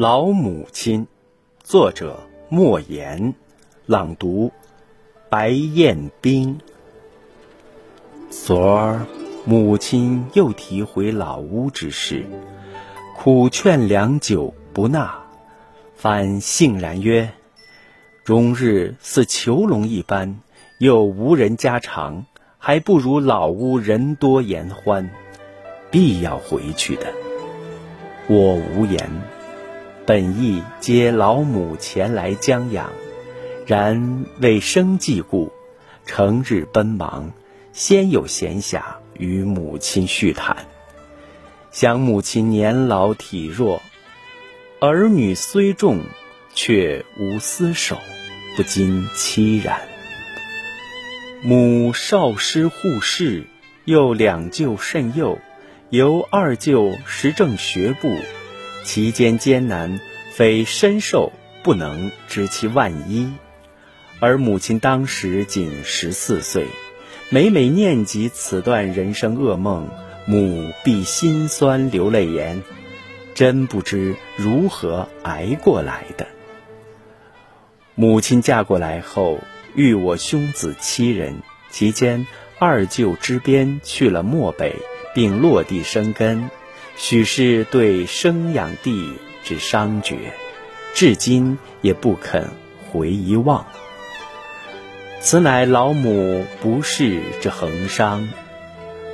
老母亲，作者莫言，朗读白彦冰。昨儿母亲又提回老屋之事，苦劝良久不纳，反悻然曰：“终日似囚笼一般，又无人家常，还不如老屋人多言欢，必要回去的。”我无言。本意接老母前来将养，然为生计故，成日奔忙，先有闲暇与母亲叙谈。想母亲年老体弱，儿女虽众，却无厮守，不禁凄然。母少师护士，又两舅甚幼，由二舅时政学步。其间艰难，非身受不能知其万一。而母亲当时仅十四岁，每每念及此段人生噩梦，母必心酸流泪言：“真不知如何挨过来的。”母亲嫁过来后，育我兄子七人，其间二舅之边去了漠北，并落地生根。许是对生养地之伤绝，至今也不肯回遗忘。此乃老母不世之恒伤，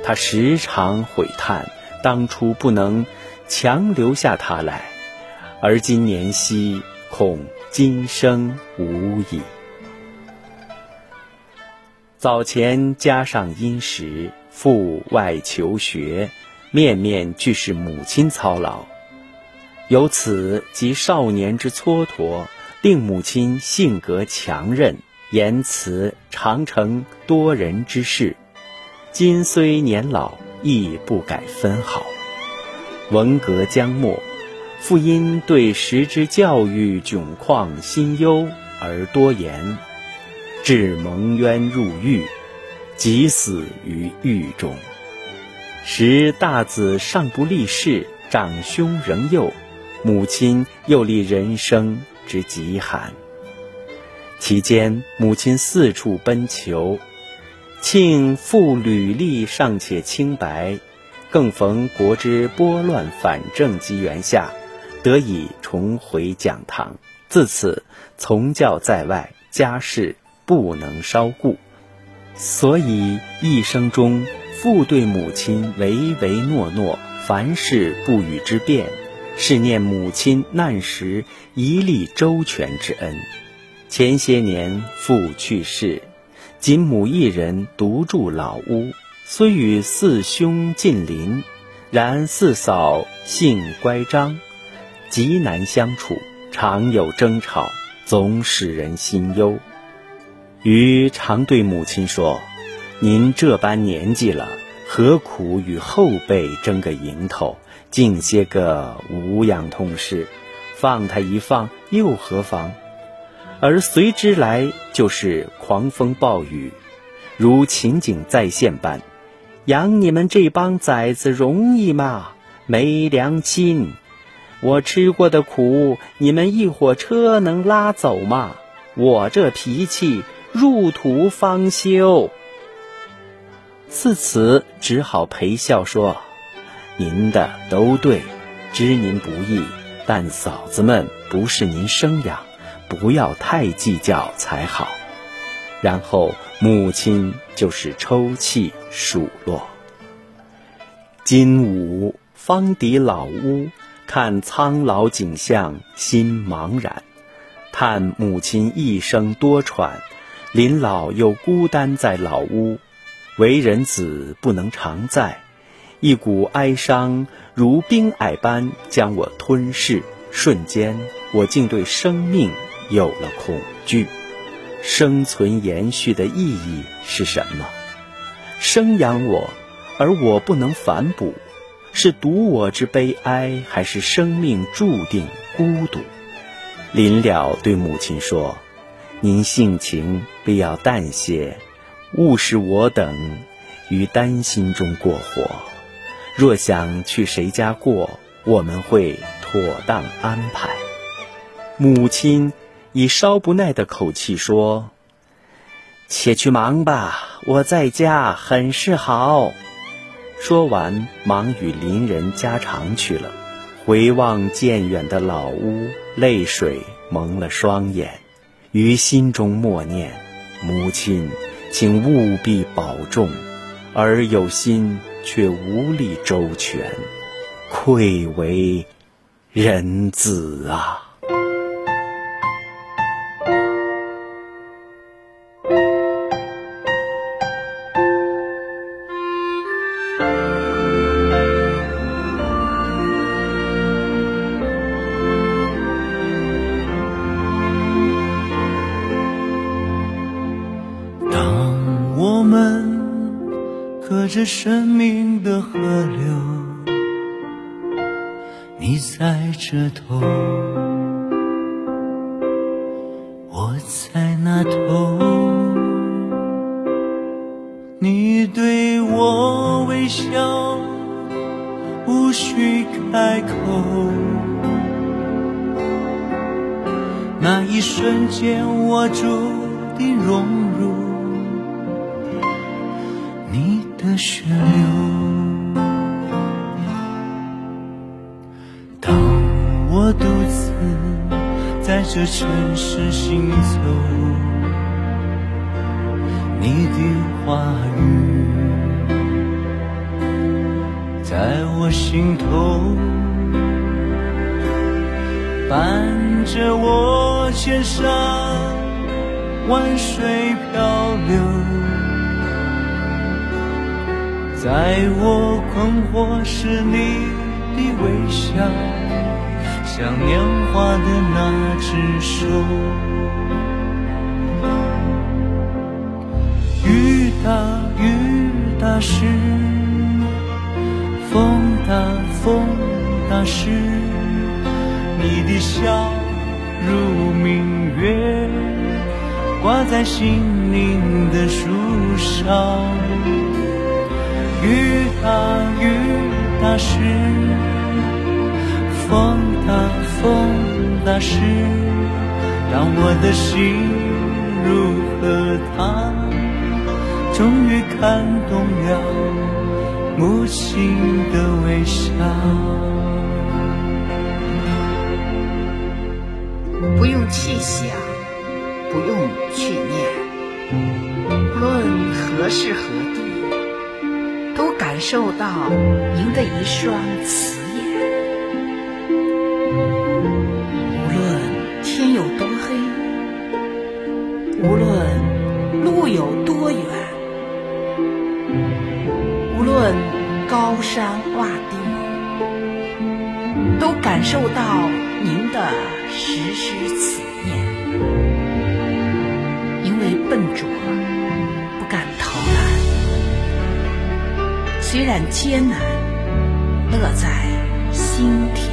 他时常悔叹，当初不能强留下他来，而今年稀，恐今生无矣。早前加上殷实，赴外求学。面面俱是母亲操劳，由此及少年之蹉跎，令母亲性格强韧，言辞常成多人之事。今虽年老，亦不改分毫。文革将末，父因对时之教育窘况心忧而多言，致蒙冤入狱，即死于狱中。时大子尚不立世，长兄仍幼，母亲又历人生之极寒。期间，母亲四处奔求，庆父履历尚且清白，更逢国之拨乱反正机缘下，得以重回讲堂。自此从教在外，家事不能稍顾，所以一生中。父对母亲唯唯诺诺，凡事不与之辩，是念母亲难时一力周全之恩。前些年父去世，仅母一人独住老屋，虽与四兄近邻，然四嫂性乖张，极难相处，常有争吵，总使人心忧。余常对母亲说。您这般年纪了，何苦与后辈争个蝇头？尽些个无养痛事，放他一放又何妨？而随之来就是狂风暴雨，如情景再现般。养你们这帮崽子容易吗？没良心！我吃过的苦，你们一火车能拉走吗？我这脾气，入土方休。自此只好陪笑说：“您的都对，知您不易，但嫂子们不是您生养，不要太计较才好。”然后母亲就是抽泣数落。今午方抵老屋，看苍老景象，心茫然，叹母亲一生多舛，临老又孤单在老屋。为人子不能常在，一股哀伤如冰霭般将我吞噬。瞬间，我竟对生命有了恐惧。生存延续的意义是什么？生养我，而我不能反哺，是独我之悲哀，还是生命注定孤独？临了，对母亲说：“您性情必要淡些。”勿使我等于担心中过活。若想去谁家过，我们会妥当安排。母亲以稍不耐的口气说：“且去忙吧，我在家很是好。”说完，忙与邻人家常去了。回望渐远的老屋，泪水蒙了双眼，于心中默念：“母亲，请务必保重。”而有心却无力周全，愧为人子啊！隔着生命的河流，你在这头，我在那头，你对我微笑，无需开口。那一瞬间，我注定融入血流。当我独自在这城市行走，你的话语在我心头。伴着我千山万水漂流，在我困惑时你的微笑，像年华的那只手。雨大雨大时，风大风大时。你的笑如明月，挂在心灵的树梢。雨大雨大时，风大风大时，当我的心如河塘，终于看懂了母亲的微笑。不用去想，不用去念，无论何时何地，感受到您的一双慈眼。无论天有多黑，无论路有多远，无论高山洼地，都感受到您的时时慈念。因为笨拙，虽然艰难，乐在心田。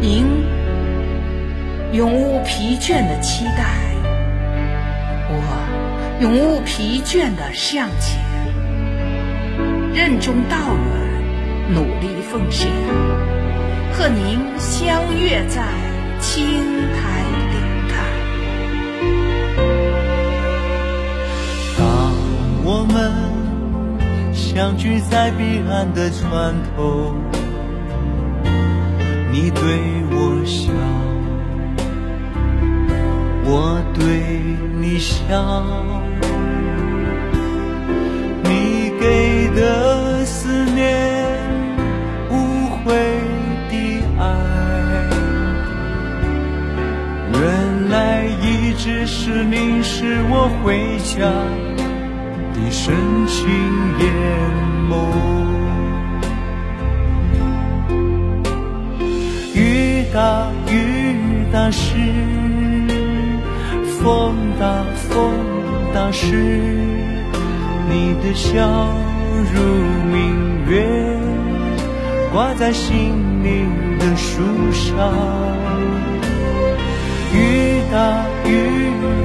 您永无疲倦的期待，我永无疲倦的向前，任重道远，努力奉献，和您相约在青我们相聚在彼岸的船头，你对我笑，我对你笑，你给的思念，无悔的爱。原来一直是你是我回家的深情眼眸。雨大雨大时，风大风大时，你的笑如明月，挂在心灵的树梢。雨大雨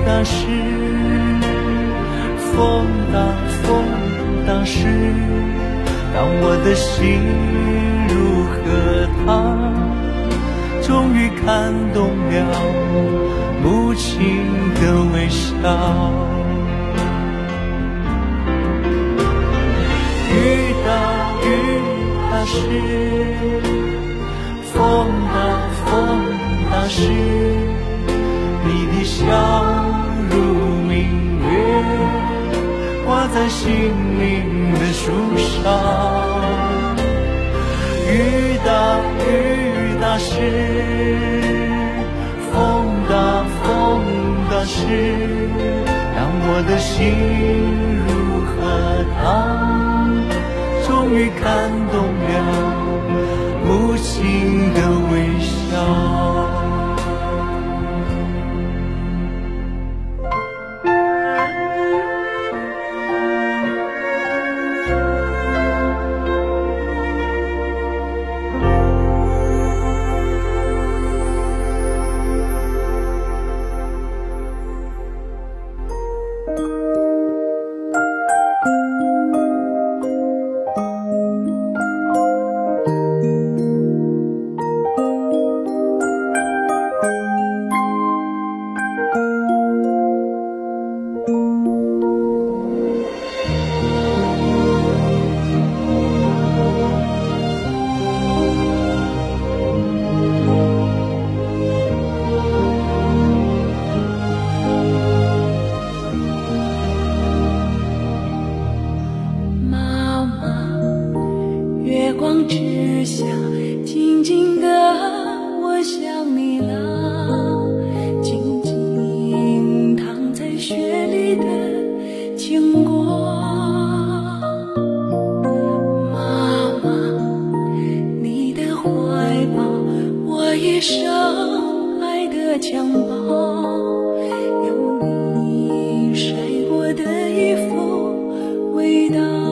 大时，风大风大时当我的心如荷塘终于看懂了母亲的微笑。雨大雨打湿风大风打湿心灵的树上。雨大雨大时，风大风大时，让我的心如荷塘，终于看懂了母亲的微笑。上爱的襁褓，有你晒过的衣服。味道。